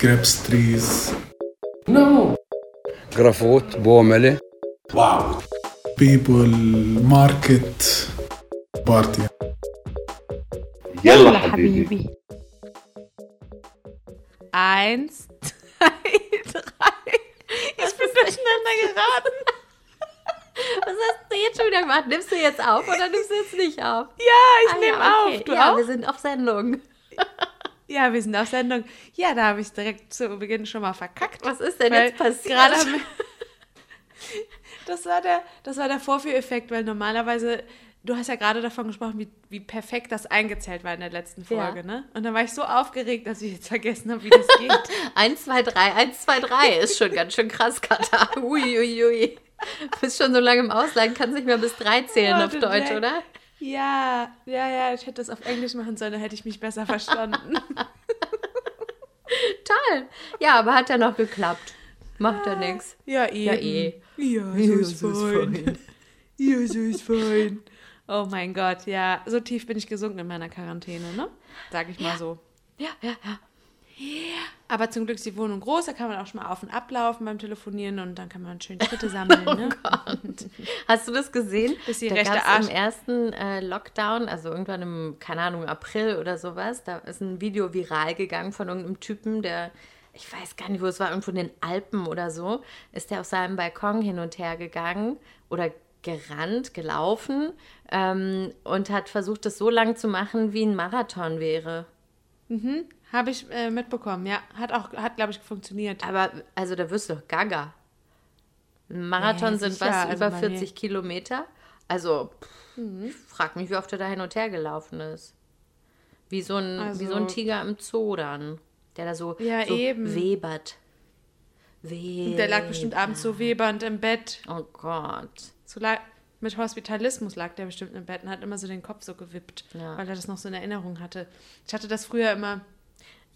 grapes trees. No. Grafot, Bomele. Wow. People, market, party. يلا حبيبي. Eins, zwei, drei. Ich bin durcheinander geraten. Was hast du jetzt schon wieder gemacht? Nimmst du jetzt auf oder nimmst du jetzt nicht auf? Ja, ich Ah, nehme ja, okay. auf. Du ja, auch? wir sind auf Sendung. Ja, wir sind auf Sendung. Ja, da habe ich direkt zu Beginn schon mal verkackt. Was ist denn jetzt passiert? Das, war der, das war der Vorführeffekt, weil normalerweise, du hast ja gerade davon gesprochen, wie, wie perfekt das eingezählt war in der letzten Ja. Folge, ne? Und dann war ich so aufgeregt, dass ich jetzt vergessen habe, wie das geht. 1, 2, 3, 1, 2, 3 ist schon ganz schön krass, Katha. Ui, ui, ui. Bist schon so lange im Ausland, kannst nicht mehr bis drei zählen Ja, auf Deutsch, oder? Ja, ja, ja, ich hätte das auf Englisch machen sollen, dann hätte ich mich besser verstanden. Toll. Ja, aber hat ja noch geklappt. Macht ja nichts. Ja, eben. Ja, eh. Ja, so ist fein. Ja, so ist fein. Oh mein Gott, ja, so tief bin ich gesunken in meiner Quarantäne, ne? Sag ich mal so. Ja, ja, ja. Aber zum Glück ist die Wohnung groß, da kann man auch schon mal auf und ablaufen beim Telefonieren und dann kann man schön Schritte sammeln, ne? Hast du das gesehen? Ist die da rechte Arsch- im ersten äh, Lockdown, also irgendwann im, keine Ahnung, April oder sowas, da ist ein Video viral gegangen von irgendeinem Typen, der, ich weiß gar nicht, wo es war, irgendwo in den Alpen oder so, ist der auf seinem Balkon hin und her gegangen oder gerannt, gelaufen ähm, und hat versucht, das so lang zu machen, wie ein Marathon wäre. Habe ich äh, mitbekommen, ja. Hat auch, hat, glaube ich, funktioniert. Aber, also da wirst du doch gaga. Ein Marathon Nee, sind was, also über bei 40 mir- Kilometer? Also, pff, ich frag mich, wie oft er da hin und her gelaufen ist. Wie so ein, wie so ein Also- Tiger im Zoo dann, der da so, Ja, so eben. webert. Webert. Der lag bestimmt abends so webernd im Bett. Oh Gott. So la- mit Hospitalismus lag der bestimmt im Bett und hat immer so den Kopf so gewippt, Ja. weil er das noch so in Erinnerung hatte. Ich hatte das früher immer,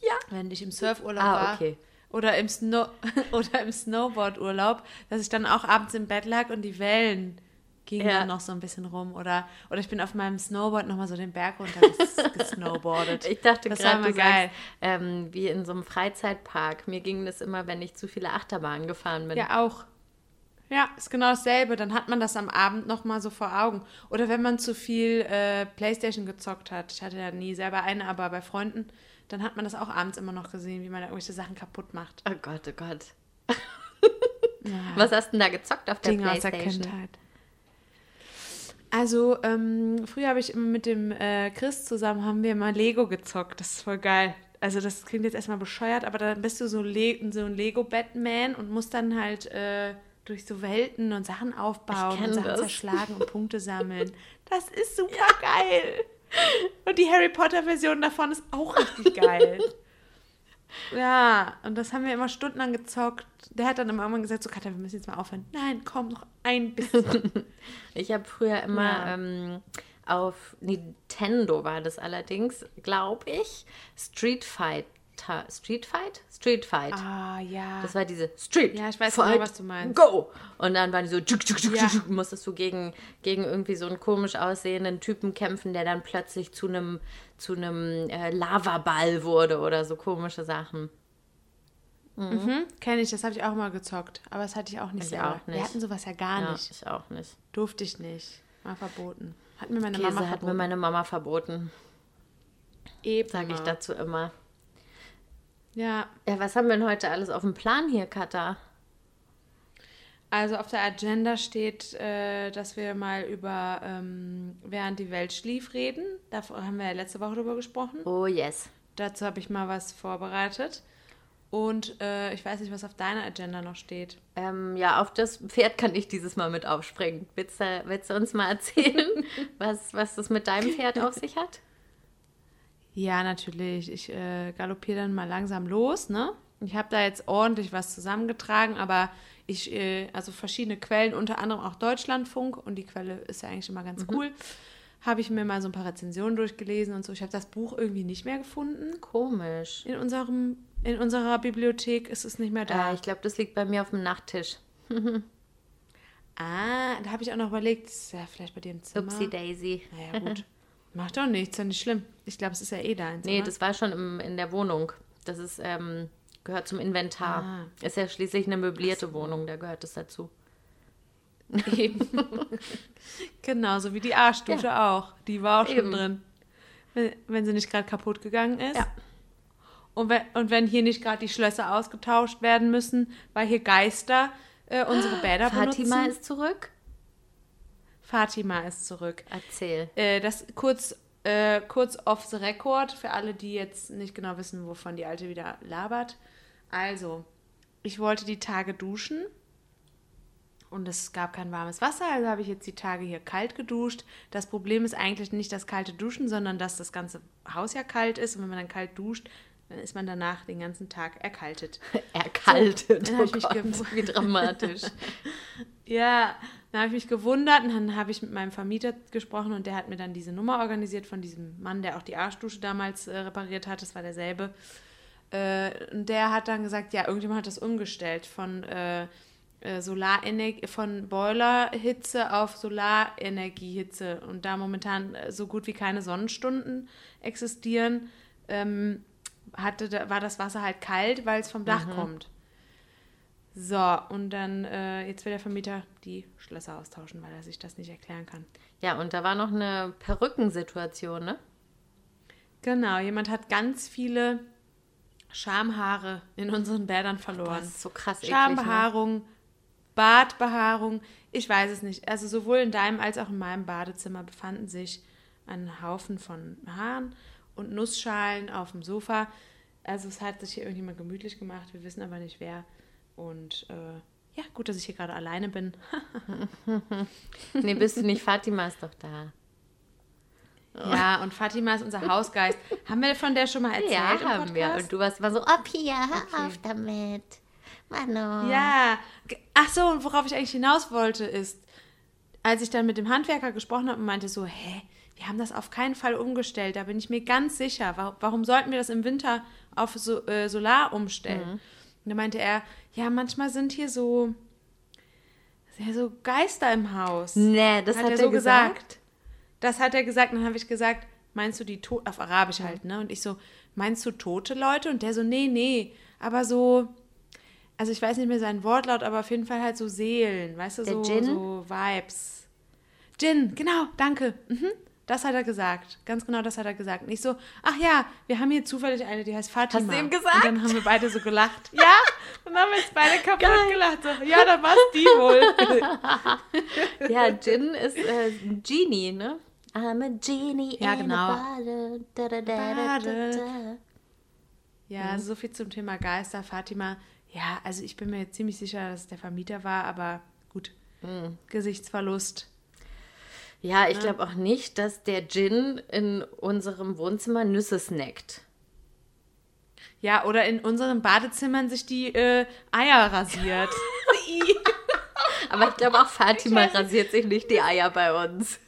ja, wenn ich im Surfurlaub Ah, war. okay. Oder im, Snow oder im Snowboardurlaub, dass ich dann auch abends im Bett lag und die Wellen gingen Ja. dann noch so ein bisschen rum. Oder, oder ich bin auf meinem Snowboard nochmal so den Berg runter ges- gesnowboardet. Ich dachte das war gerade, du geil. sagst, ähm, wie in so einem Freizeitpark. Mir ging das immer, wenn ich zu viele Achterbahnen gefahren bin. Ja, auch. Ja, ist genau dasselbe. Dann hat man das am Abend nochmal so vor Augen. Oder wenn man zu viel äh, Playstation gezockt hat. Ich hatte ja nie selber eine, aber bei Freunden, dann hat man das auch abends immer noch gesehen, wie man da irgendwelche Sachen kaputt macht. Oh Gott, oh Gott. Was hast du denn da gezockt auf der Dinge aus der Playstation? Kindheit. Also, ähm, früher habe ich immer mit dem äh, Chris zusammen, haben wir mal Lego gezockt. Das ist voll geil. Also, das klingt jetzt erstmal bescheuert, aber dann bist du so, Le so ein Lego-Batman und musst dann halt äh, durch so Welten und Sachen aufbauen und Sachen das. zerschlagen und Punkte sammeln. Das ist super geil. Und die Harry Potter-Version davon ist auch richtig geil. Ja, und das haben wir immer stundenlang gezockt. Der hat dann immer irgendwann gesagt, so Katja, wir müssen jetzt mal aufhören. Nein, komm, noch ein bisschen. Ich habe früher immer Ja. ähm, auf Nintendo war das allerdings, glaube ich, Street Fighter. Street Fight? Street Fight. ah, ja. Das war diese Street Ja, ich weiß Fight, genau, was du meinst. Go! Und dann waren die so, tschuk, tschuk, tschuk, Ja. tschuk, musstest du gegen, gegen irgendwie so einen komisch aussehenden Typen kämpfen, der dann plötzlich zu einem zu einem äh, Lavaball wurde oder so komische Sachen. mhm, Kenne ich, das habe ich auch mal gezockt. Aber das hatte ich auch nicht Ich selber. auch nicht. Wir hatten sowas ja gar Ja, nicht. ich auch nicht. Durfte ich nicht. War verboten. Hat mir meine Käse Mama hat mir verboten. meine Mama verboten, Eben. sage ich dazu immer. Ja, Ja, was haben wir denn heute alles auf dem Plan hier, Katha? also auf der Agenda steht, äh, dass wir mal über ähm, Während die Welt schlief reden. Da haben wir ja letzte Woche drüber gesprochen. Oh yes. Dazu habe ich mal was vorbereitet. Und äh, ich weiß nicht, was auf deiner Agenda noch steht. Ähm, ja, auf das Pferd kann ich dieses Mal mit aufspringen. Willst du, willst du uns mal erzählen, was, was das mit deinem Pferd auf sich hat? Ja, natürlich. Ich äh, galoppiere dann mal langsam los, ne? Ich habe da jetzt ordentlich was zusammengetragen, aber ich, äh, also verschiedene Quellen, unter anderem auch Deutschlandfunk, und die Quelle ist ja eigentlich immer ganz cool, habe ich mir mal so ein paar Rezensionen durchgelesen und so. Ich habe das Buch irgendwie nicht mehr gefunden. Komisch. In, unserem, in unserer Bibliothek ist es nicht mehr da. Äh, ich glaube, das liegt bei mir auf dem Nachttisch. ah, da habe ich auch noch überlegt, das ist ja vielleicht bei dir im Zimmer. Upsi Daisy. Naja, gut. Macht doch nichts, ist ja nicht schlimm. Ich glaube, es ist ja eh deins. Nee, oder? das war schon im, in der Wohnung. Das ist, ähm, Gehört zum Inventar. Ah. Ist ja schließlich eine möblierte Wohnung, da gehört es dazu. Eben. Genauso wie die Arschdusche auch. Die war auch schon Eben. drin. Wenn, wenn sie nicht gerade kaputt gegangen ist. Ja. Und wenn, und wenn hier nicht gerade die Schlösser ausgetauscht werden müssen, weil hier Geister äh, unsere Bäder Fatima benutzen. ist zurück. Fatima ist zurück. Erzähl. Äh, das kurz, äh, kurz off the record für alle, die jetzt nicht genau wissen, wovon die Alte wieder labert. Also, ich wollte die Tage duschen und es gab kein warmes Wasser, also habe ich jetzt die Tage hier kalt geduscht. Das Problem ist eigentlich nicht das kalte Duschen, sondern dass das ganze Haus ja kalt ist und wenn man dann kalt duscht, dann ist man danach den ganzen Tag erkaltet. Erkaltet. dann oh Gott, wie dramatisch. Ja, dann habe ich mich gewundert und dann habe ich mit meinem Vermieter gesprochen und der hat mir dann diese Nummer organisiert von diesem Mann, der auch die Arschdusche damals äh, repariert hat. Das war derselbe. Äh, und der hat dann gesagt, ja, irgendjemand hat das umgestellt von äh, äh, Solarenergie, von Boilerhitze auf Solarenergiehitze und da momentan äh, so gut wie keine Sonnenstunden existieren, ähm, hatte, war das Wasser halt kalt, weil es vom Dach kommt. So, und dann, äh, jetzt will der Vermieter die Schlösser austauschen, weil er sich das nicht erklären kann. Ja, und da war noch eine Perückensituation, ne? Genau, jemand hat ganz viele Schamhaare in unseren Bädern verloren. Das ist so krass eklig, ne? Schambehaarung, Bartbehaarung, ich weiß es nicht. Also sowohl in deinem als auch in meinem Badezimmer befanden sich ein Haufen von Haaren und Nussschalen auf dem Sofa. Also es hat sich hier irgendjemand gemütlich gemacht, wir wissen aber nicht wer. Und äh, ja, gut, dass ich hier gerade alleine bin. Nee, bist du nicht. Fatima ist doch da. Ja, und Fatima ist unser Hausgeist. Haben wir von der schon mal erzählt Ja, haben wir. Und du warst immer so, ab hier, hör auf damit. Mano. Ja. Ge- Ach so, und worauf ich eigentlich hinaus wollte, ist, als ich dann mit dem Handwerker gesprochen habe und meinte so, hä, wir haben das auf keinen Fall umgestellt, da bin ich mir ganz sicher. Warum, sollten wir das im Winter auf so, äh, Solar umstellen? Und da meinte er, ja, manchmal sind hier so, ja, so Geister im Haus. Nee, das hat, hat er so gesagt? gesagt. Das hat er gesagt. Und dann habe ich gesagt, meinst du die Tote, auf Arabisch halt, ne? Und ich so, meinst du tote Leute? Und der so, nee, nee, aber so, also ich weiß nicht mehr seinen Wortlaut, aber auf jeden Fall halt so Seelen, weißt du, Der so, Djinn? so Vibes. Djinn, genau, danke. Mhm. Das hat er gesagt. Ganz genau das hat er gesagt. Und ich so, ach ja, wir haben hier zufällig eine, die heißt Fatima. Hast du ihm gesagt? Und dann haben wir beide so gelacht. Ja, dann haben wir jetzt beide kaputt gelacht. So, ja, dann war es die wohl. Ja, Jin ist äh, ein Genie, ne? I'm a genie Ja, genau. Da, da. Ja, so viel zum Thema Geister, Fatima. Ja, also ich bin mir jetzt ziemlich sicher, dass es der Vermieter war, aber gut. Gesichtsverlust. Ja, ich glaube auch nicht, dass der Gin in unserem Wohnzimmer Nüsse snackt. Ja, oder in unseren Badezimmern sich die äh, Eier rasiert. Aber ich glaube auch Fatima rasiert sich nicht die Eier bei uns.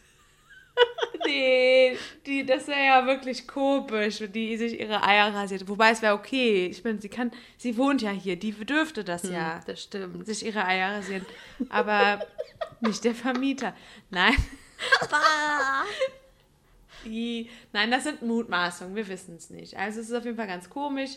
nee, die, das wäre ja wirklich komisch, wenn die sich ihre Eier rasiert. Wobei es wäre okay. Ich meine, sie kann, sie wohnt ja hier, die dürfte das ja. Das stimmt. Sich ihre Eier rasieren. Aber nicht der Vermieter. Nein. Nein, das sind Mutmaßungen, wir wissen es nicht. Also es ist auf jeden Fall ganz komisch.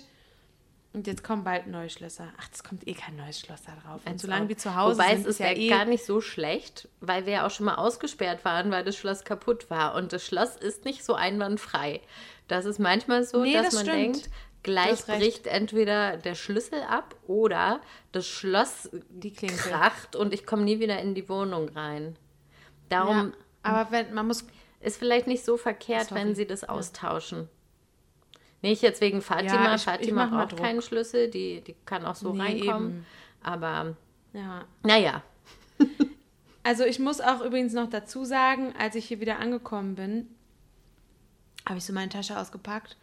Und jetzt kommen bald neue Schlösser. Ach, es kommt eh kein neues Schloss da drauf. Und solange wir zu Hause Wobei sind, es ist ja eh gar nicht so schlecht, weil wir ja auch schon mal ausgesperrt waren, weil das Schloss kaputt war. Und das Schloss ist nicht so einwandfrei. Das ist manchmal so, Nee, dass das man stimmt. denkt, gleich bricht entweder der Schlüssel ab oder das Schloss Die kracht und ich komme nie wieder in die Wohnung rein. Darum Ja, aber wenn, man muss ist vielleicht nicht so verkehrt, Sorry. wenn sie das austauschen. Nicht jetzt wegen Fatima. Ja, ich- ich Fatima mal braucht keinen Schlüssel, die, die kann auch so Nee, reinkommen. eben. Aber ja. naja, Also ich muss auch übrigens noch dazu sagen, als ich hier wieder angekommen bin, habe ich so meine Tasche ausgepackt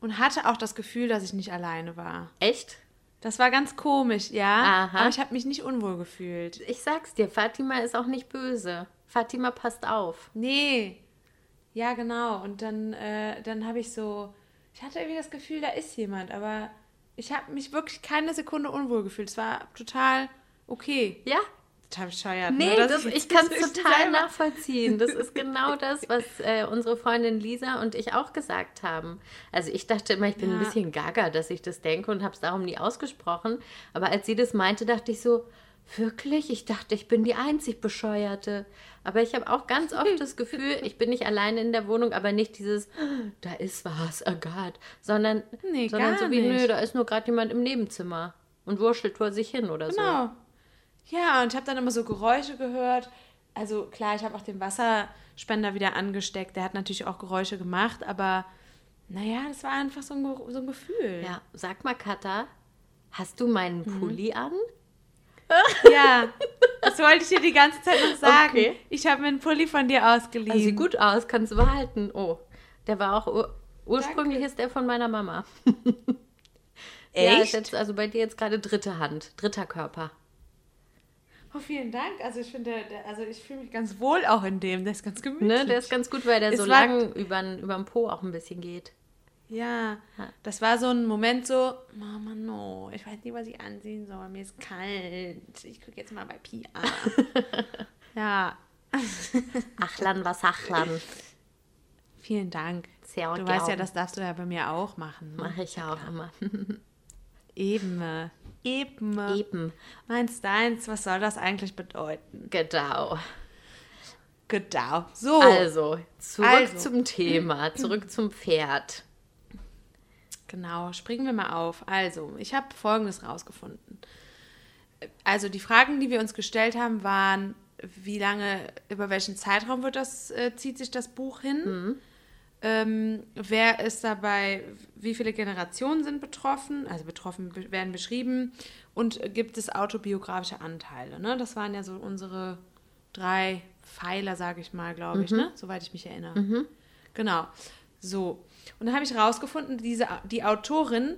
und hatte auch das Gefühl, dass ich nicht alleine war. echt? Das war ganz komisch, ja. Aha. Aber ich habe mich nicht unwohl gefühlt. Ich sag's dir, Fatima ist auch nicht böse. Fatima passt auf. Nee. Ja, genau. Und dann, äh, dann habe ich so, ich hatte irgendwie das Gefühl, da ist jemand, aber ich habe mich wirklich keine Sekunde unwohl gefühlt. Es war total okay. Ja, total bescheuert. Nee, ne? Das, jetzt ich kann es total selber- nachvollziehen. Das ist genau das, was äh, unsere Freundin Lisa und ich auch gesagt haben. Also ich dachte immer, ich bin ein Ja. bisschen gaga, dass ich das denke und habe es darum nie ausgesprochen. Aber als sie das meinte, dachte ich so, wirklich? Ich dachte, ich bin die einzig Bescheuerte. Aber ich habe auch ganz oft das Gefühl, ich bin nicht alleine in der Wohnung, aber nicht dieses, da ist was, oh Gott, sondern, Nee, sondern so wie, nö, nicht. da ist nur gerade jemand im Nebenzimmer und wurschtelt vor sich hin oder so. Genau. Ja, und ich habe dann immer so Geräusche gehört. Also klar, ich habe auch den Wasserspender wieder angesteckt. Der hat natürlich auch Geräusche gemacht, aber naja, das war einfach so ein, so ein Gefühl. Ja, sag mal, Katha, hast du meinen Mhm. Pulli an? Ja, das wollte ich dir die ganze Zeit noch sagen. Okay. Ich habe mir einen Pulli von dir ausgeliehen. Also sieht gut aus, kannst du behalten. Oh, der war auch ur ursprünglich ist der von meiner Mama. Ja, ist Echt? jetzt also bei dir jetzt gerade dritte Hand, dritter Körper. Oh, vielen Dank. Also ich finde, also ich fühle mich ganz wohl auch in dem. Der ist ganz gemütlich. Ne, der ist ganz gut, weil der Es so lang über den Po auch ein bisschen geht. Ja, das war so ein Moment so, Mama, no, ich weiß nicht, was ich anziehen soll, mir ist kalt. Ich gucke jetzt mal bei Pia. ja, Achlan was Achlan. vielen Dank. Sehr Du gern. weißt ja, das darfst du ja bei mir auch machen. Ne? mache ich ja auch immer. Eben. Eben. Eben, Meins deins, was soll das eigentlich bedeuten? genau. Genau. So. Also, zurück Also. zum Thema, zurück zum Pferd. Genau, springen wir mal auf. Also, ich habe Folgendes rausgefunden. Also, die Fragen, die wir uns gestellt haben, waren, wie lange, über welchen Zeitraum wird das, äh, zieht sich das Buch hin? Ähm, wer ist dabei, wie viele Generationen sind betroffen? Also betroffen be- werden beschrieben und gibt es autobiografische Anteile? Ne? Das waren ja so unsere drei Pfeiler, sage ich mal, glaube ich, ne? soweit ich mich erinnere. Genau. So. Und dann habe ich rausgefunden, diese, die Autorin,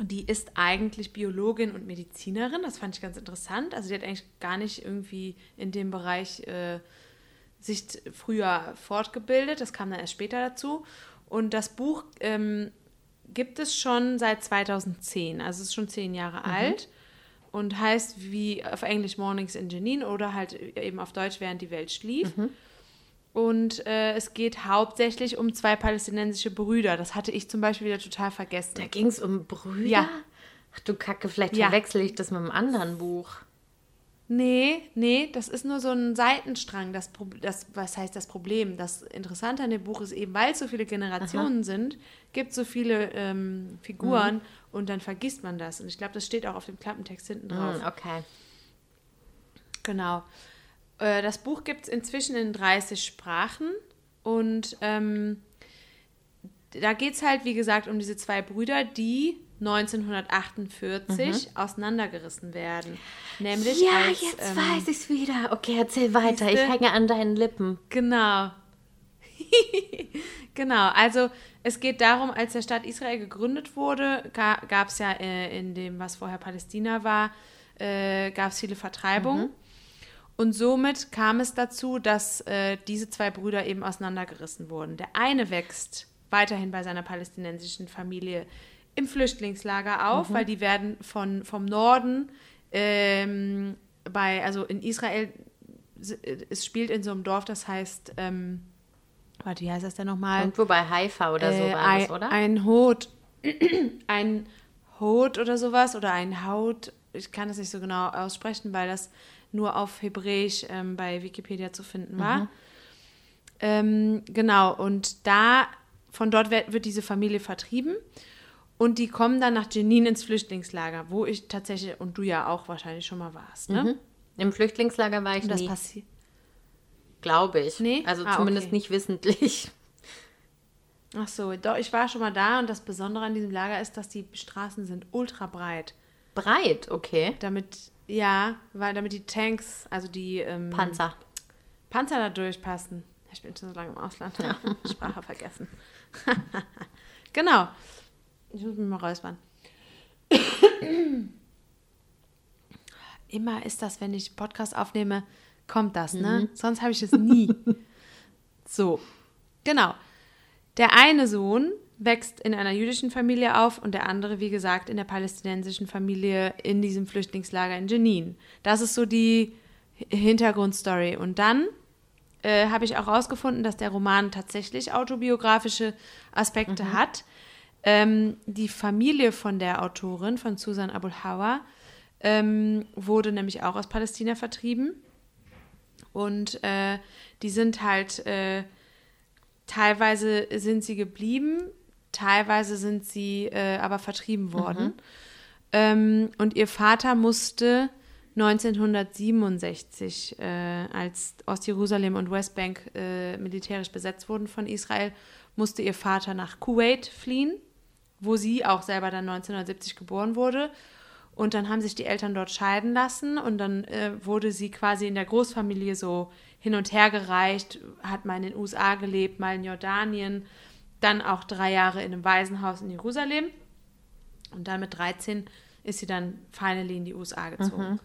die ist eigentlich Biologin und Medizinerin. Das fand ich ganz interessant. Also die hat eigentlich gar nicht irgendwie in dem Bereich äh, sich früher fortgebildet. Das kam dann erst später dazu. Und das Buch ähm, gibt es schon seit 2010. Also es ist schon zehn Jahre alt und heißt wie auf Englisch Mornings in Jenin oder halt eben auf Deutsch während die Welt schlief. Und äh, es geht hauptsächlich um zwei palästinensische Brüder. Das hatte ich zum Beispiel wieder total vergessen. Da ging es um Brüder? Ja. Ach du Kacke, vielleicht Ja. verwechsel ich das mit einem anderen Buch. Nee, nee, das ist nur so ein Seitenstrang. Das, Pro- das, was heißt das Problem? Das Interessante an dem Buch ist eben, weil es so viele Generationen sind, gibt es so viele ähm, Figuren und dann vergisst man das. Und ich glaube, das steht auch auf dem Klappentext hinten drauf. Hm, okay. Genau. Äh, das Buch gibt es inzwischen in 30 Sprachen und ähm, da geht es halt, wie gesagt, um diese zwei Brüder, die 1948 auseinandergerissen werden. Nämlich Ja, als, jetzt ähm, weiß ich's wieder. Okay, erzähl weiter. Ich hänge an deinen Lippen. Genau. genau, also es geht darum, als der Staat Israel gegründet wurde, ga, gab es ja äh, in dem, was vorher Palästina war, äh, gab es viele Vertreibungen. Und somit kam es dazu, dass äh, diese zwei Brüder eben auseinandergerissen wurden. Der eine wächst weiterhin bei seiner palästinensischen Familie im Flüchtlingslager auf, weil die werden von, vom Norden ähm, bei, also in Israel, s- es spielt in so einem Dorf, das heißt, ähm, warte, wie heißt das denn nochmal? Irgendwo bei Haifa oder so Äh, war ein, das, oder? Ein Hot. ein Hot oder sowas oder ein Haut. Ich kann das nicht so genau aussprechen, weil das nur auf Hebräisch ähm, bei Wikipedia zu finden war. Mhm. Ähm, genau, und da, von dort wird, wird diese Familie vertrieben. Und die kommen dann nach Jenin ins Flüchtlingslager, wo ich tatsächlich, und du ja auch wahrscheinlich schon mal warst, ne? Mhm. Im Flüchtlingslager war ich Und das nie, passiert. glaube ich. Nee? Also Ah, zumindest okay. nicht wissentlich. Ach so, doch, ich war schon mal da und das Besondere an diesem Lager ist, dass die Straßen sind ultra breit. Breit, okay. Damit, ja, weil damit die Tanks, also die ähm, Panzer. Panzer da durchpassen. Ich bin schon so lange im Ausland. Sprache vergessen. genau. Ich muss mich mal räuspern. Immer ist das, wenn ich Podcast aufnehme, kommt das, ne? Sonst habe ich es nie. so. Genau. Der eine Sohn wächst in einer jüdischen Familie auf und der andere, wie gesagt, in der palästinensischen Familie in diesem Flüchtlingslager in Jenin. Das ist so die Hintergrundstory. Und dann äh, habe ich auch herausgefunden, dass der Roman tatsächlich autobiografische Aspekte hat. Ähm, die Familie von der Autorin, von Susan Abul Hawa, ähm, wurde nämlich auch aus Palästina vertrieben. Und äh, die sind halt, äh, teilweise sind sie geblieben, teilweise sind sie äh, aber vertrieben worden. Ähm, und ihr Vater musste 1967, äh, als Ostjerusalem und Westbank äh, militärisch besetzt wurden von Israel, musste ihr Vater nach Kuwait fliehen, wo sie auch selber dann 1970 geboren wurde. Und dann haben sich die Eltern dort scheiden lassen und dann äh, wurde sie quasi in der Großfamilie so hin und her gereicht, hat mal in den USA gelebt, mal in Jordanien, dann auch drei Jahre in einem Waisenhaus in Jerusalem. Und dann mit 13 ist sie dann finally in die USA gezogen.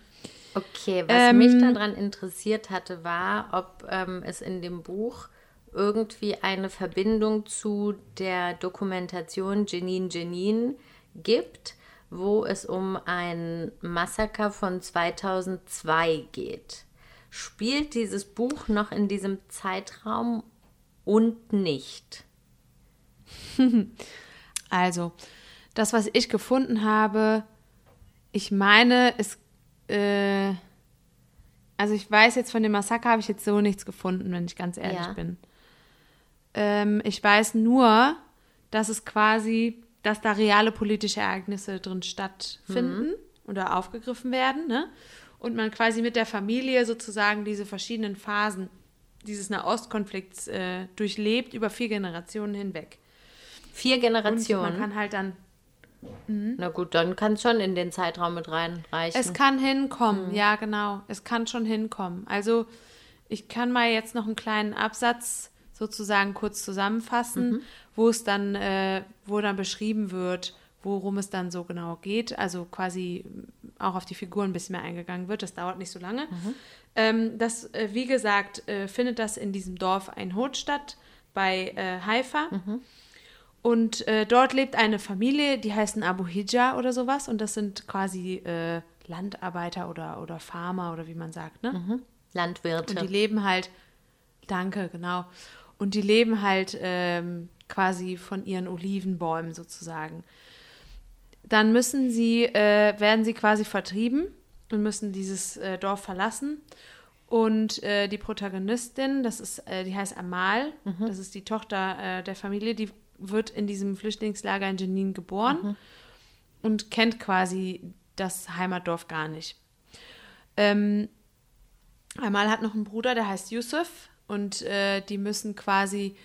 Okay, was Ähm, mich daran interessiert hatte, war, ob ähm, es in dem Buch irgendwie eine Verbindung zu der Dokumentation Jenin Jenin gibt, wo es um ein Massaker von 2002 geht. Spielt dieses Buch noch in diesem Zeitraum und nicht? Also, das, was ich gefunden habe, ich meine, es, äh, also ich weiß jetzt von dem Massaker habe ich jetzt so nichts gefunden, wenn ich ganz ehrlich Ja. bin. Ähm, ich weiß nur, dass es quasi, dass da reale politische Ereignisse drin stattfinden oder aufgegriffen werden, ne? Und man quasi mit der Familie sozusagen diese verschiedenen Phasen dieses Nahostkonflikts äh, durchlebt über vier Generationen hinweg. Vier Und Generationen. man kann halt dann Na gut, dann kann es schon in den Zeitraum mit reinreichen. Es kann hinkommen, ja, genau. Es kann schon hinkommen. Also, ich kann mal jetzt noch einen kleinen Absatz sozusagen kurz zusammenfassen, wo es dann, äh, wo dann beschrieben wird, worum es dann so genau geht. Also quasi auch auf die Figuren ein bisschen mehr eingegangen wird. Das dauert nicht so lange. Ähm, das, äh, wie gesagt, äh, findet das in diesem Dorf ein Hot statt bei äh, Haifa. Und äh, dort lebt eine Familie, die heißen Abu Hijja oder sowas. Und das sind quasi äh, Landarbeiter oder, oder Farmer oder wie man sagt. Ne? Landwirte. Und die leben halt, danke, genau. Und die leben halt ähm, quasi von ihren Olivenbäumen sozusagen. Dann müssen sie, äh, werden sie quasi vertrieben und müssen dieses äh, Dorf verlassen. Und äh, die Protagonistin, das ist, äh, die heißt Amal, das ist die Tochter äh, der Familie, die wird in diesem Flüchtlingslager in Jenin geboren und kennt quasi das Heimatdorf gar nicht. Ähm, Amal hat noch einen Bruder, der heißt Yusuf und äh, die müssen quasi,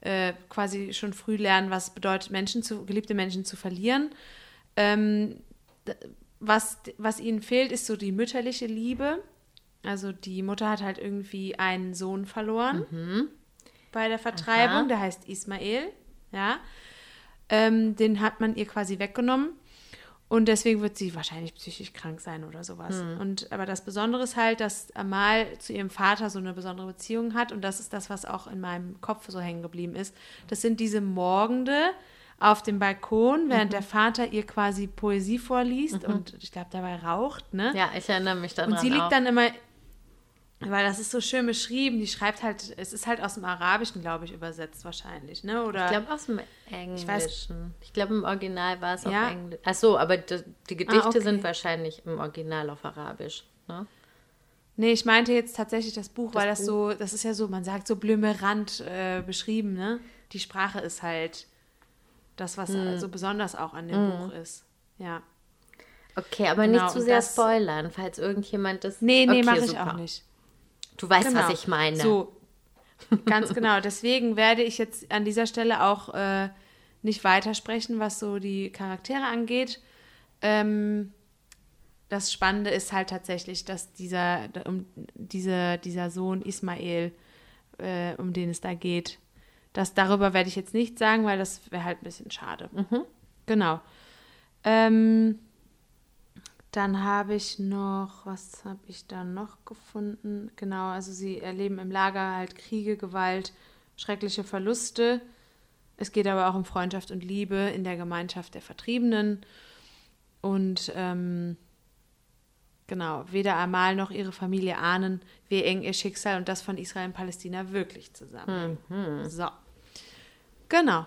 äh, quasi schon früh lernen, was es bedeutet, Menschen zu, geliebte Menschen zu verlieren. Ähm, was, was ihnen fehlt, ist so die mütterliche Liebe. Also die Mutter hat halt irgendwie einen Sohn verloren bei der Vertreibung, Aha. der heißt Ismael, ja. Ähm, den hat man ihr quasi weggenommen. Und deswegen wird sie wahrscheinlich psychisch krank sein oder sowas. Und aber das Besondere ist halt, dass Amal zu ihrem Vater so eine besondere Beziehung hat. Und das ist das, was auch in meinem Kopf so hängen geblieben ist. Das sind diese Morgende auf dem Balkon, während der Vater ihr quasi Poesie vorliest und ich glaube, dabei raucht, ne? ja, ich erinnere mich daran. Und sie liegt auch. dann immer, weil das ist so schön beschrieben, die schreibt halt, es ist halt aus dem Arabischen, glaube ich, übersetzt wahrscheinlich, ne? Oder Ich glaube aus dem Englischen. Ich, weiß- glaube im Original war es Ja. auf Englisch. Ach so, aber die, die Gedichte okay. sind wahrscheinlich im Original auf Arabisch. Ne? Nee, ich meinte jetzt tatsächlich das Buch, weil das Buch. so, das ist ja so, man sagt so blümerant äh, beschrieben, ne? Die Sprache ist halt das, was Hm. so besonders auch an dem Buch ist. Ja. Okay, aber Genau, nicht zu sehr das- spoilern, falls irgendjemand das. Nee, nee, okay, mache ich auch nicht. Du weißt, Genau. was ich meine. So, ganz genau. Deswegen werde ich jetzt an dieser Stelle auch äh, nicht weitersprechen, was so die Charaktere angeht. Ähm, das Spannende ist halt tatsächlich, dass dieser, um, dieser, dieser Sohn Ismael, äh, um den es da geht, das, darüber werde ich jetzt nicht sagen, weil das wäre halt ein bisschen schade. Genau. Ähm, dann habe ich noch, was habe ich da noch gefunden? Genau, also sie erleben im Lager halt Kriege, Gewalt, schreckliche Verluste. Es geht aber auch um Freundschaft und Liebe in der Gemeinschaft der Vertriebenen. Und ähm, genau, weder Amal noch ihre Familie ahnen, wie eng ihr Schicksal und das von Israel und Palästina wirklich zusammen. So. Genau.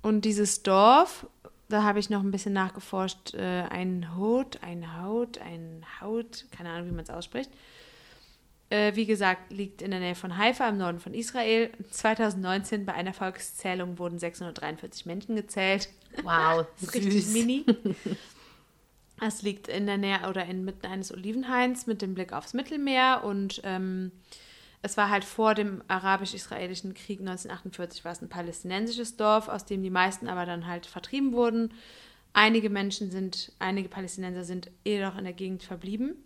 Und dieses Dorf, da habe ich noch ein bisschen nachgeforscht, äh, ein Hut, ein Haut, ein Haut, keine Ahnung, wie man es ausspricht. Äh, wie gesagt, liegt in der Nähe von Haifa im Norden von Israel. 2019 bei einer Volkszählung wurden 643 Menschen gezählt. Wow, Das ist richtig mini. Es liegt in der Nähe oder inmitten eines Olivenhains mit dem Blick aufs Mittelmeer und ähm, es war halt vor dem arabisch-israelischen Krieg 1948 war es ein palästinensisches Dorf, aus dem die meisten aber dann halt vertrieben wurden. Einige Menschen sind, einige Palästinenser sind jedoch in der Gegend verblieben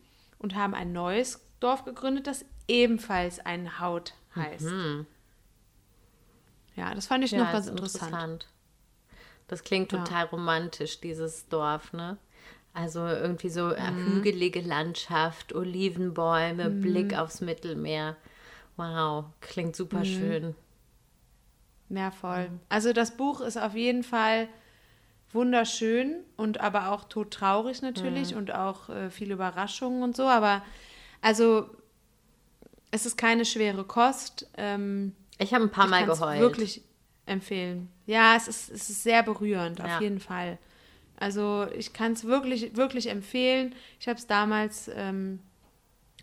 und haben ein neues Dorf gegründet, das ebenfalls ein Haut heißt. Ja, das fand ich noch ganz ist interessant. Das klingt Ja. total romantisch, dieses Dorf, ne? Also irgendwie so äh, Mhm. hügelige Landschaft, Olivenbäume, Blick aufs Mittelmeer. Wow, klingt Mhm. super schön. Ja, voll. Also das Buch ist auf jeden Fall wunderschön und aber auch todtraurig natürlich und auch äh, viele Überraschungen und so. Aber also es ist keine schwere Kost. Ähm, Ich habe ein paar ich Mal geheult. wirklich empfehlen. Ja, es ist, es ist sehr berührend, Ja. auf jeden Fall. Also ich kann es wirklich, wirklich empfehlen. Ich habe es damals ähm,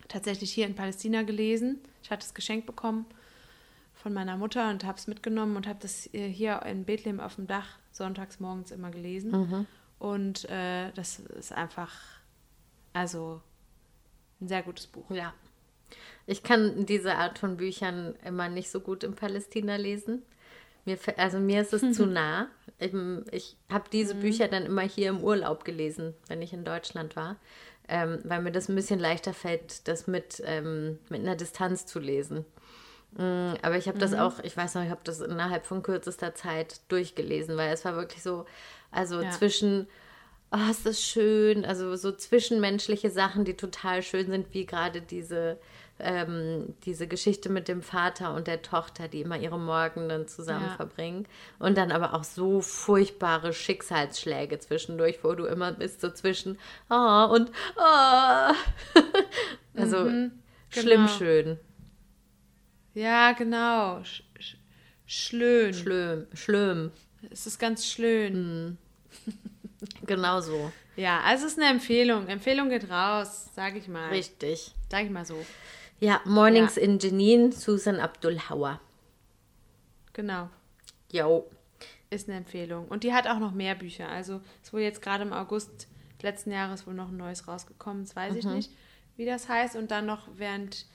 tatsächlich hier in Palästina gelesen. Ich hatte es geschenkt bekommen von meiner Mutter und habe es mitgenommen und habe das äh, hier in Bethlehem auf dem Dach sonntags morgens immer gelesen. Mhm. Und äh, das ist einfach, also ein sehr gutes Buch. Ja. Ich kann diese Art von Büchern immer nicht so gut in Palästina lesen. Mir, also mir ist es zu nah. Eben, Ich habe diese Bücher dann immer hier im Urlaub gelesen, wenn ich in Deutschland war, ähm, weil mir das ein bisschen leichter fällt, das mit, ähm, mit einer Distanz zu lesen. Mm, Aber ich habe das auch, ich weiß noch, ich habe das innerhalb von kürzester Zeit durchgelesen, weil es war wirklich so, also Ja. zwischen, oh, ist das schön, also so zwischenmenschliche Sachen, die total schön sind, wie gerade diese, ähm, diese Geschichte mit dem Vater und der Tochter, die immer ihre Morgen dann zusammen Ja. verbringen. Und dann aber auch so furchtbare Schicksalsschläge zwischendurch, wo du immer bist so zwischen, oh und oh. also schlimm genau. schön. Ja, genau. Sch sch schlön. Schlimm, schlimm. Es ist ganz schön. Genau so. Ja, also es ist eine Empfehlung. Empfehlung geht raus, sag ich mal. Richtig. Sag ich mal so. Ja, Mornings Ja. in Jenin, Susan Abdul Hauer. Genau. Jo. Ist eine Empfehlung. Und die hat auch noch mehr Bücher. Also es wurde jetzt gerade im August letzten Jahres wohl noch ein neues rausgekommen. Das weiß Mhm. ich nicht, wie das heißt. Und dann noch während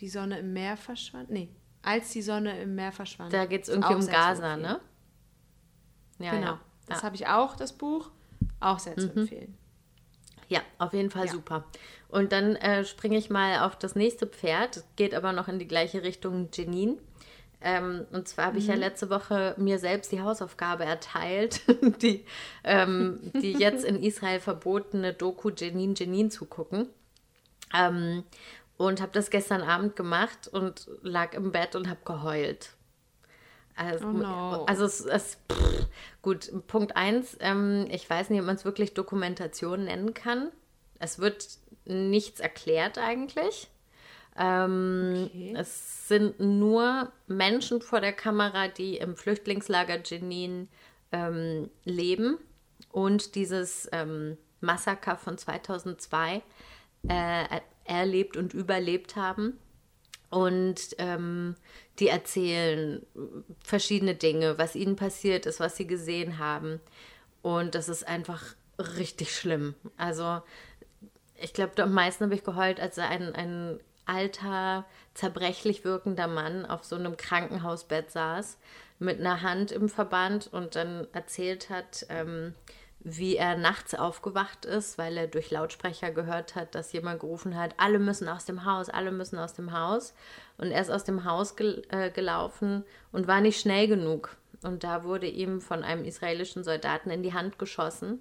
die Sonne im Meer verschwand. Nee, als die Sonne im Meer verschwand. Da geht es irgendwie um Gaza, ne? Ja, genau. Ja. Das ja. habe ich auch, das Buch. Auch sehr zu empfehlen. Ja, auf jeden Fall Ja. super. Und dann äh, springe ich mal auf das nächste Pferd, geht aber noch in die gleiche Richtung Jenin. Ähm, und zwar habe ich ja Mhm. letzte Woche mir selbst die Hausaufgabe erteilt, die, ähm, die jetzt in Israel verbotene Doku Jenin Jenin zu gucken. Ähm, und habe das gestern Abend gemacht und lag im Bett und habe geheult. Also, Oh no. also es, pff, gut, Punkt eins, ähm, ich weiß nicht, ob man es wirklich Dokumentation nennen kann. Es wird nichts erklärt eigentlich. Ähm, Okay. Es sind nur Menschen vor der Kamera, die im Flüchtlingslager Jenin ähm, leben und dieses ähm, Massaker von 2002 äh, er- erlebt und überlebt haben. Und ähm, die erzählen verschiedene Dinge, was ihnen passiert ist, was sie gesehen haben. Und das ist einfach richtig schlimm. Also ich glaube, am meisten habe ich geheult, als ein, ein alter, zerbrechlich wirkender Mann auf so einem Krankenhausbett saß, mit einer Hand im Verband und dann erzählt hat, ähm, wie er nachts aufgewacht ist, weil er durch Lautsprecher gehört hat, dass jemand gerufen hat, alle müssen aus dem Haus, alle müssen aus dem Haus. Und er ist aus dem Haus gel äh, gelaufen und war nicht schnell genug. Und da wurde ihm von einem israelischen Soldaten in die Hand geschossen,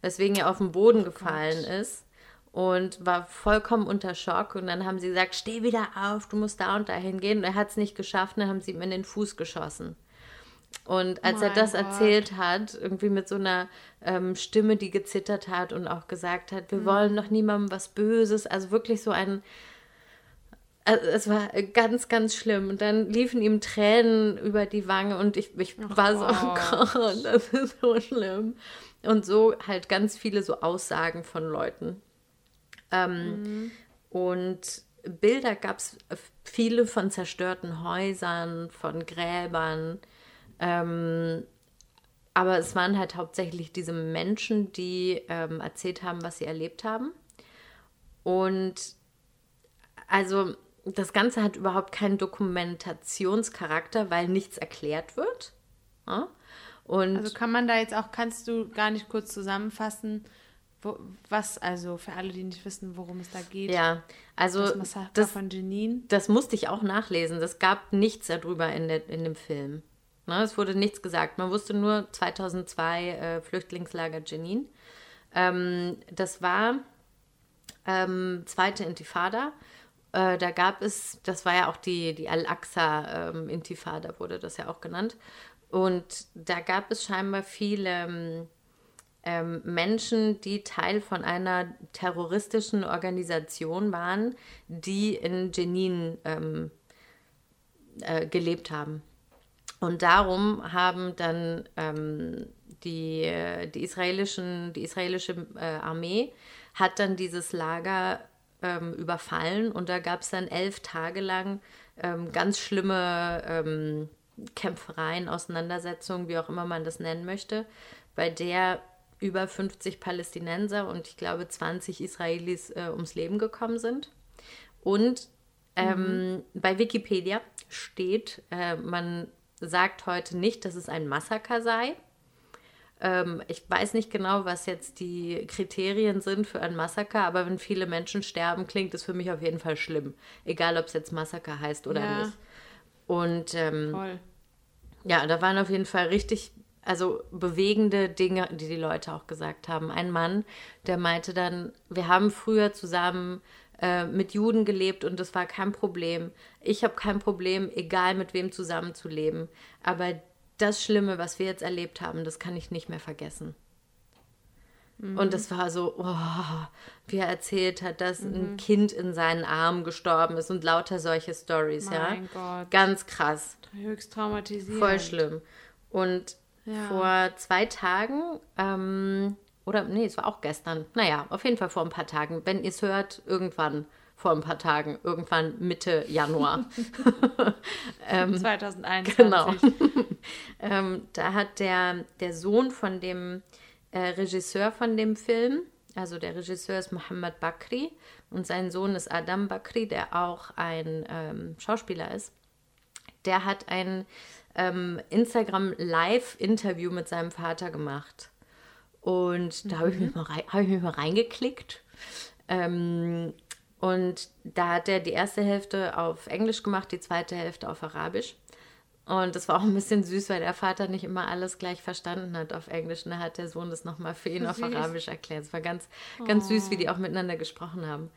weswegen er auf den Boden gefallen ist und war vollkommen unter Schock. Und dann haben sie gesagt, steh wieder auf, du musst da und dahin gehen. Und er hat es nicht geschafft, und dann haben sie ihm in den Fuß geschossen. Und als er Mein das Gott. erzählt hat, irgendwie mit so einer ähm, Stimme, die gezittert hat und auch gesagt hat, wir wollen doch niemandem was Böses, also wirklich so ein, also es war ganz, ganz schlimm. Und dann liefen ihm Tränen über die Wange und ich, ich war so, oh Gott, das ist so schlimm. Und so halt ganz viele so Aussagen von Leuten. Ähm, Und Bilder gab es viele von zerstörten Häusern, von Gräbern. Ähm, aber es waren halt hauptsächlich diese Menschen, die ähm, erzählt haben, was sie erlebt haben. Und also das Ganze hat überhaupt keinen Dokumentationscharakter, weil nichts erklärt wird. Ja? Und Also kann man da jetzt auch, kannst du gar nicht kurz zusammenfassen, wo, was, also für alle, die nicht wissen, worum es da geht. ja, also Das Massaker das, von Jenin. das musste ich auch nachlesen. Es gab nichts darüber in, der, in dem Film. Ne, es wurde nichts gesagt. Man wusste nur 2002 äh, Flüchtlingslager Jenin. Ähm, das war ähm, zweite Intifada. Äh, da gab es, das war ja auch die, die Al-Aqsa-Intifada, wurde das ja auch genannt. Und da gab es scheinbar viele ähm, ähm, Menschen, die Teil von einer terroristischen Organisation waren, die in Jenin ähm, äh, gelebt haben. Und darum haben dann ähm, die, die, israelischen, die israelische äh, Armee hat dann dieses Lager ähm, überfallen und da gab es dann elf Tage lang ähm, ganz schlimme ähm, Kämpfereien, Auseinandersetzungen, wie auch immer man das nennen möchte, bei der über 50 Palästinenser und ich glaube 20 Israelis äh, ums Leben gekommen sind. Und ähm, bei Wikipedia steht, äh, man sagt heute nicht, dass es ein Massaker sei. Ähm, ich weiß nicht genau, was jetzt die Kriterien sind für ein Massaker, aber wenn viele Menschen sterben, klingt es für mich auf jeden Fall schlimm. Egal, ob es jetzt Massaker heißt oder Ja. nicht. Und ähm, Voll. ja, da waren auf jeden Fall richtig, also bewegende Dinge, die die Leute auch gesagt haben. Ein Mann, der meinte dann, wir haben früher zusammen äh, mit Juden gelebt und das war kein Problem. Ich habe kein Problem, egal mit wem zusammenzuleben. Aber das Schlimme, was wir jetzt erlebt haben, das kann ich nicht mehr vergessen. Und das war so, oh, wie er erzählt hat, dass ein Kind in seinen Armen gestorben ist und lauter solche Stories, ja. Mein Gott. Ganz krass. Höchst traumatisierend. Voll schlimm. Und Ja. vor zwei Tagen, ähm, oder nee, es war auch gestern, naja, auf jeden Fall vor ein paar Tagen, wenn ihr es hört, irgendwann vor ein paar Tagen, irgendwann Mitte Januar. 2021. Genau. ähm, da hat der, der Sohn von dem äh, Regisseur von dem Film, also der Regisseur ist Mohammed Bakri und sein Sohn ist Adam Bakri, der auch ein ähm, Schauspieler ist. Der hat ein ähm, Instagram Live-Interview mit seinem Vater gemacht. Und da habe ich, mich mal rein- hab ich mich mal reingeklickt. Ähm, und da hat er die erste Hälfte auf Englisch gemacht, die zweite Hälfte auf Arabisch. Und das war auch ein bisschen süß, weil der Vater nicht immer alles gleich verstanden hat auf Englisch. Und da hat der Sohn das nochmal für ihn auf Süß. Arabisch erklärt. Es war ganz, ganz süß, wie die auch miteinander gesprochen haben.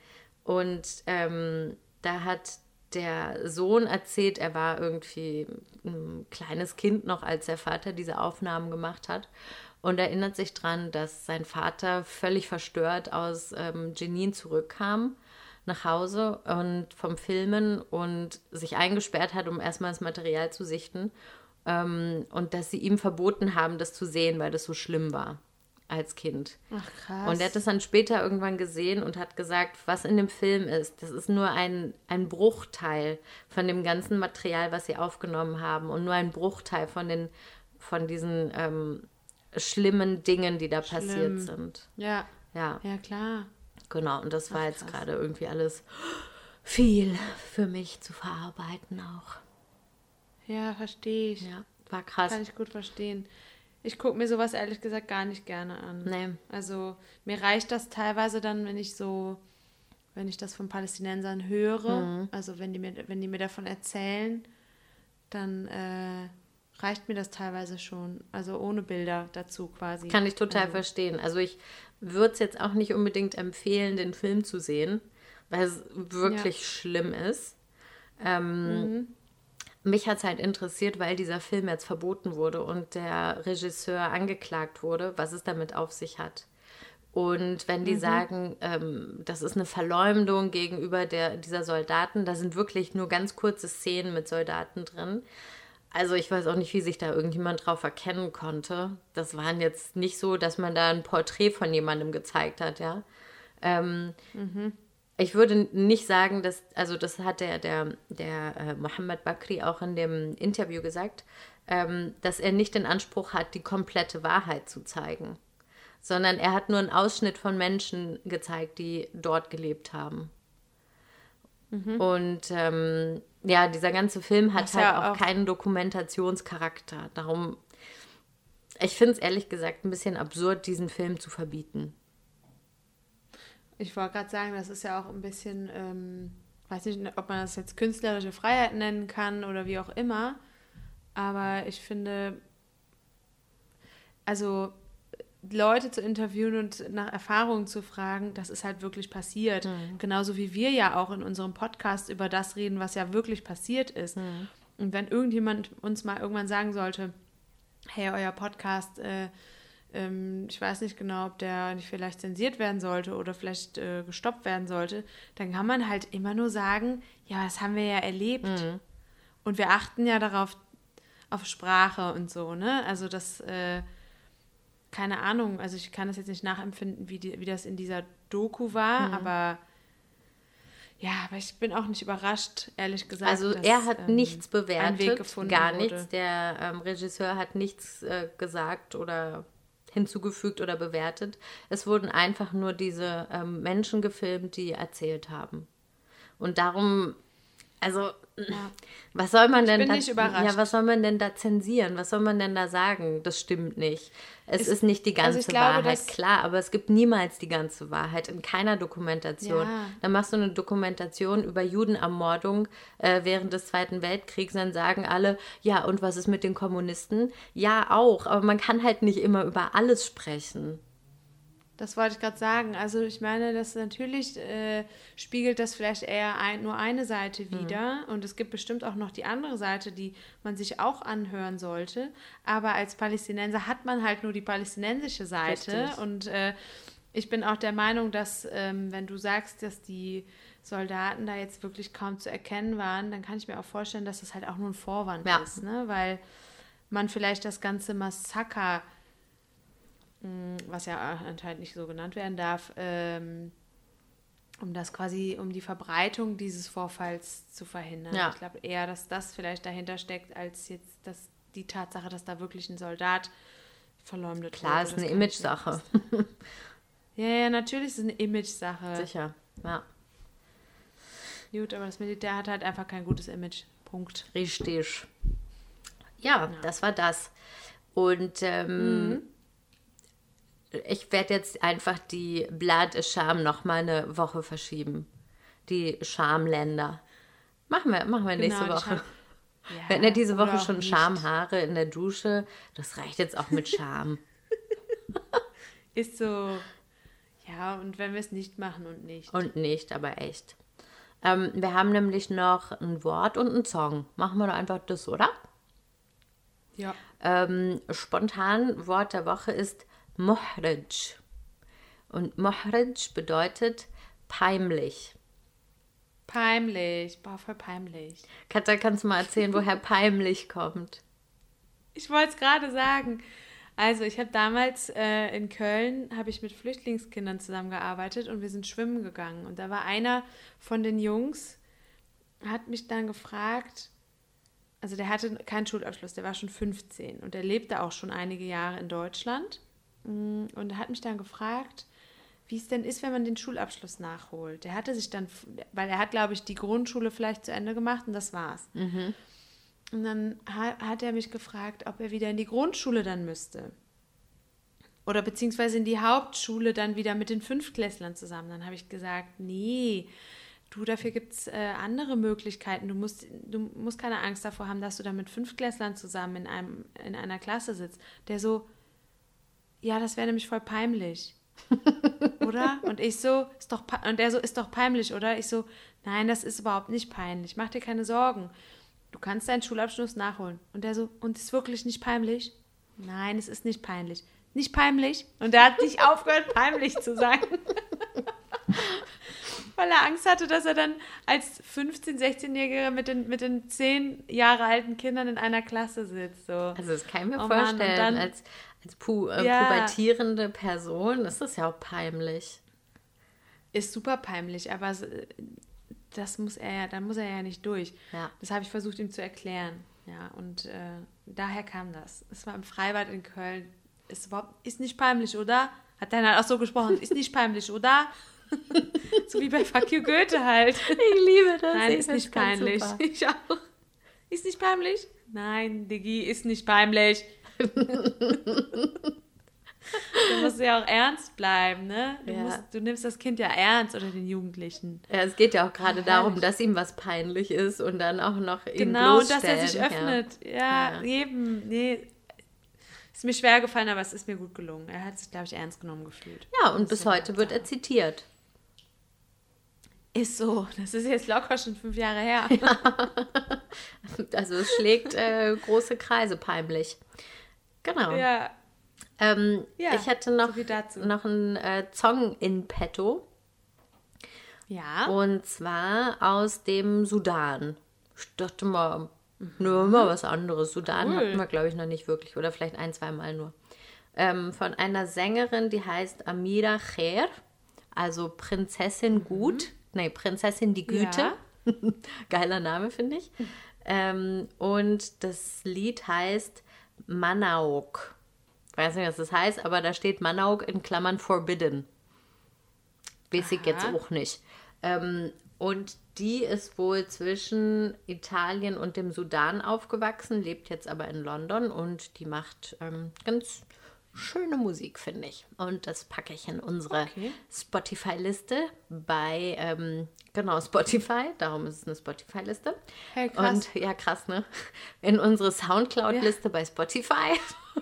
Und ähm, da hat der Sohn erzählt, er war irgendwie ein kleines Kind noch, als der Vater diese Aufnahmen gemacht hat. Und erinnert sich dran, dass sein Vater völlig verstört aus ähm, Jenin zurückkam nach Hause und vom Filmen und sich eingesperrt hat, um erstmal das Material zu sichten. Ähm, und dass sie ihm verboten haben, das zu sehen, weil das so schlimm war als Kind. Ach krass. Und er hat es dann später irgendwann gesehen und hat gesagt, was in dem Film ist, das ist nur ein, ein Bruchteil von dem ganzen Material, was sie aufgenommen haben und nur ein Bruchteil von, den, von diesen ähm, schlimmen Dingen, die da passiert Schlimm. sind. ja, Ja, ja klar. genau. Und das war Ach, jetzt gerade irgendwie alles viel für mich zu verarbeiten auch. Ja, verstehe ich. Ja, war krass. Kann ich gut verstehen. Ich gucke mir sowas ehrlich gesagt gar nicht gerne an. Nee. Also mir reicht das teilweise dann, wenn ich so, wenn ich das von Palästinensern höre, Mhm. also wenn die mir, wenn die mir davon erzählen, dann äh, reicht mir das teilweise schon. Also ohne Bilder dazu quasi. Kann ich total also, verstehen. Also ich würde es jetzt auch nicht unbedingt empfehlen, den Film zu sehen, weil es wirklich schlimm ist. Ähm, mich hat es halt interessiert, weil dieser Film jetzt verboten wurde und der Regisseur angeklagt wurde, was es damit auf sich hat. Und wenn die sagen, ähm, das ist eine Verleumdung gegenüber der, dieser Soldaten, da sind wirklich nur ganz kurze Szenen mit Soldaten drin. Also ich weiß auch nicht, wie sich da irgendjemand drauf erkennen konnte. Das waren jetzt nicht so, dass man da ein Porträt von jemandem gezeigt hat, ja. Ähm, Ich würde nicht sagen, dass, also das hat der, der, der äh, Mohammed Bakri auch in dem Interview gesagt, ähm, dass er nicht den Anspruch hat, die komplette Wahrheit zu zeigen, sondern er hat nur einen Ausschnitt von Menschen gezeigt, die dort gelebt haben. Und ähm, ja, dieser ganze Film hat Was halt ja auch, auch- keinen Dokumentationscharakter. Darum, ich finde es ehrlich gesagt ein bisschen absurd, diesen Film zu verbieten. Ich wollte gerade sagen, das ist ja auch ein bisschen, ähm, weiß nicht, ob man das jetzt künstlerische Freiheit nennen kann oder wie auch immer. Aber ich finde, also Leute zu interviewen und nach Erfahrungen zu fragen, das ist halt wirklich passiert. Genauso wie wir ja auch in unserem Podcast über das reden, was ja wirklich passiert ist. Und wenn irgendjemand uns mal irgendwann sagen sollte, hey, euer Podcast, äh, ähm, ich weiß nicht genau, ob der nicht vielleicht zensiert werden sollte oder vielleicht äh, gestoppt werden sollte, dann kann man halt immer nur sagen, ja, das haben wir ja erlebt. Und wir achten ja darauf, auf Sprache und so, ne? Also das, äh, keine Ahnung, also ich kann das jetzt nicht nachempfinden, wie, die, wie das in dieser Doku war, aber ja, aber ich bin auch nicht überrascht, ehrlich gesagt. Also dass, er hat ähm, nichts bewertet, gar wurde. nichts. Der ähm, Regisseur hat nichts äh, gesagt oder hinzugefügt oder bewertet. Es wurden einfach nur diese ähm, Menschen gefilmt, die erzählt haben. Und darum, also was soll man denn bin da, ja, was soll man denn da zensieren? Was soll man denn da sagen? Das stimmt nicht. Es ist nicht die ganze also ich glaube, Wahrheit, klar, aber es gibt niemals die ganze Wahrheit in keiner Dokumentation. Ja. Dann machst du eine Dokumentation über Judenermordung äh, während des Zweiten Weltkriegs, dann sagen alle, ja, und was ist mit den Kommunisten? Ja, auch, aber man kann halt nicht immer über alles sprechen. Das wollte ich gerade sagen. Also ich meine, das natürlich äh, spiegelt das vielleicht eher ein, nur eine Seite Mhm. wider. Und es gibt bestimmt auch noch die andere Seite, die man sich auch anhören sollte. Aber als Palästinenser hat man halt nur die palästinensische Seite. Richtig. Und äh, ich bin auch der Meinung, dass ähm, wenn du sagst, dass die Soldaten da jetzt wirklich kaum zu erkennen waren, dann kann ich mir auch vorstellen, dass das halt auch nur ein Vorwand Ja. ist. Ne? Weil man vielleicht das ganze Massaker was ja anscheinend nicht so genannt werden darf, ähm, um das quasi, um die Verbreitung dieses Vorfalls zu verhindern. Ja. Ich glaube eher, dass das vielleicht dahinter steckt, als jetzt das, die Tatsache, dass da wirklich ein Soldat verleumdet Klar, wurde. ist Das eine Image-Sache. Ja, ja, natürlich ist es eine Image-Sache. Sicher, ja. Gut, aber das Militär hat halt einfach kein gutes Image. Punkt. Richtig. Ja, das war das. Und ähm, ich werde jetzt einfach die Blad Scham noch mal eine Woche verschieben. Die Schamländer. Machen wir, machen wir nächste Genau, die Woche. Ja, Wir hatten ja diese Woche schon nicht. Schamhaare in der Dusche. Das reicht jetzt auch mit Scham. Ist so. Ja, und wenn wir es nicht machen und nicht. Und nicht, aber echt. Ähm, wir haben nämlich noch ein Wort und einen Song. Machen wir doch einfach das, oder? ja. Ähm, spontan Wort der Woche ist Muhrij. Und Muhrij bedeutet peinlich. Peinlich. Boah, voll peinlich. Katja, kannst du mal erzählen, woher peinlich kommt? Ich wollte es gerade sagen. Also ich habe damals äh, in Köln habe ich mit Flüchtlingskindern zusammengearbeitet und wir sind schwimmen gegangen und da war einer von den Jungs hat mich dann gefragt, also der hatte keinen Schulabschluss, der war schon 15 und der lebte auch schon einige Jahre in Deutschland und er hat mich dann gefragt, wie es denn ist, wenn man den Schulabschluss nachholt. Der hatte sich dann, weil er hat, glaube ich, die Grundschule vielleicht zu Ende gemacht und das war's. Und dann ha hat er mich gefragt, ob er wieder in die Grundschule dann müsste. Oder beziehungsweise in die Hauptschule dann wieder mit den Fünftklässlern zusammen. Dann habe ich gesagt, nee, du, dafür gibt es äh, andere Möglichkeiten. Du musst, du musst keine Angst davor haben, dass du dann mit Fünftklässlern zusammen in, einem, in einer Klasse sitzt. Der so, ja, das wäre nämlich voll peinlich. oder? Und ich so, ist doch und der so, ist doch peinlich, oder? Ich so, nein, das ist überhaupt nicht peinlich. Mach dir keine Sorgen. du kannst deinen Schulabschluss nachholen. Und der so, und ist wirklich nicht peinlich? Nein, es ist nicht peinlich. Nicht peinlich? Und er hat nicht aufgehört, peinlich zu sagen. Weil er Angst hatte, dass er dann als 15-, 16-Jähriger mit den, mit den 10 Jahre alten Kindern in einer Klasse sitzt. So. Also das kann ich mir Oh vorstellen, dann- als, als pu äh, Ja. pubertierende Person ist das ja auch peinlich. Ist super peinlich, aber das muss er ja, da muss er ja nicht durch. Ja. Das habe ich versucht ihm zu erklären. Ja, und äh, daher kam das. Es war im Freibad in Köln. Ist überhaupt, ist nicht peinlich, oder? Hat dann halt auch so gesprochen. Ist nicht peinlich, oder? so wie bei Fuck You Goethe halt. Ich liebe das. Nein, ist nicht peinlich. Ich auch. Ist nicht peinlich? Nein, Diggi, ist nicht peinlich. Du musst ja auch ernst bleiben, ne? Du, Ja. musst, du nimmst das Kind ja ernst oder den Jugendlichen. Ja, es geht ja auch gerade darum, dass ihm was peinlich ist und dann auch noch ihn Genau, und dass er sich öffnet. Ja, Ja. eben. Nee. Ist mir schwer gefallen, aber es ist mir gut gelungen. Er hat sich, glaube ich, ernst genommen gefühlt. Ja, und bis ja heute wird er zitiert. Ist so. Das ist jetzt locker schon fünf Jahre her. Also es schlägt äh, große Kreise peinlich. Genau. ja. Ähm, Ja, ich hätte noch, so noch einen äh, Song in petto. Ja. Und zwar aus dem Sudan. Ich dachte mal, nur mal was anderes. Sudan Cool. hatten wir, glaube ich, noch nicht wirklich. Oder vielleicht ein, zwei Mal nur. Ähm, von einer Sängerin, die heißt Amira Kher. Also Prinzessin Gut. Nee, Prinzessin die Güte. Ja. Geiler Name, finde ich. Ähm, und das Lied heißt Manauk. Weiß nicht, was das heißt, aber da steht Manauk in Klammern Forbidden. Weiß ich jetzt auch nicht. Ähm, und die ist wohl zwischen Italien und dem Sudan aufgewachsen, lebt jetzt aber in London und die macht ähm, ganz schöne Musik, finde ich. Und das packe ich in unsere Okay. Spotify-Liste bei, ähm, genau, Spotify, darum ist es eine Spotify-Liste. Hey. Und ja, krass, ne? In unsere Soundcloud-Liste bei Spotify.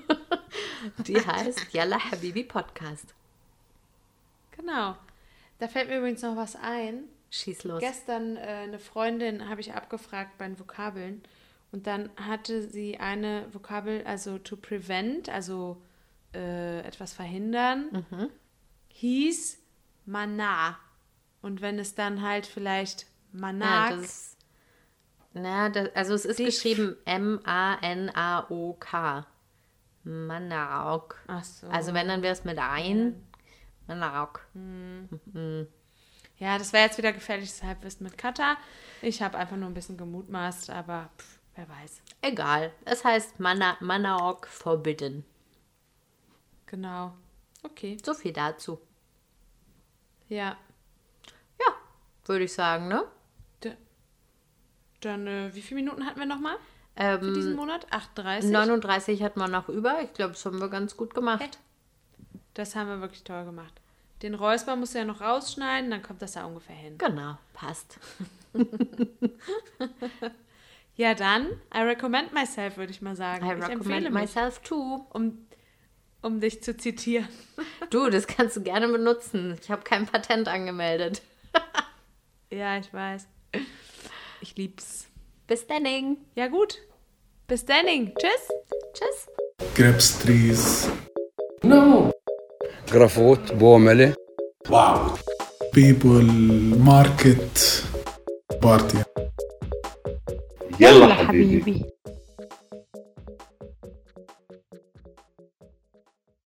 Die heißt Yalla Habibi Podcast. Genau. Da fällt mir übrigens noch was ein. Schieß los. Gestern äh, eine Freundin habe ich abgefragt bei den Vokabeln und dann hatte sie eine Vokabel, also to prevent, also äh, etwas verhindern, Mhm. hieß mana. Und wenn es dann halt vielleicht Ja, manak, das, na, das, also es ist Dich- geschrieben M-A-N-A-O-K. Manauk. ach so. Also wenn, dann wäre es mit ein. Manauk. ja, das wäre jetzt wieder gefährliches Halbwissen mit Kata. Ich habe einfach nur ein bisschen gemutmaßt, aber pff, wer weiß. Egal. Es heißt Mana, Manauk Forbidden. Genau. Okay. So viel dazu. Ja. Ja, würde ich sagen, ne? Dann, äh, wie viele Minuten hatten wir nochmal für diesen Ähm, Monat? 38? 39 hat man noch über. Ich glaube, das haben wir ganz gut gemacht. Das haben wir wirklich toll gemacht. Den Räusper musst du ja noch rausschneiden, dann kommt das da ungefähr hin. Genau, passt. Ja, dann, I recommend myself, würde ich mal sagen. I ich empfehle recommend mich, myself too. um, um dich zu zitieren. Du, das kannst du gerne benutzen. Ich habe kein Patent angemeldet. Ja, ich weiß. Ich lieb's. Bis dann. Ja, gut. Bis dann. Tschüss. Tschüss. grapes trees, No. جرافوت بومله Wow. people, market, party. يلا حبيبي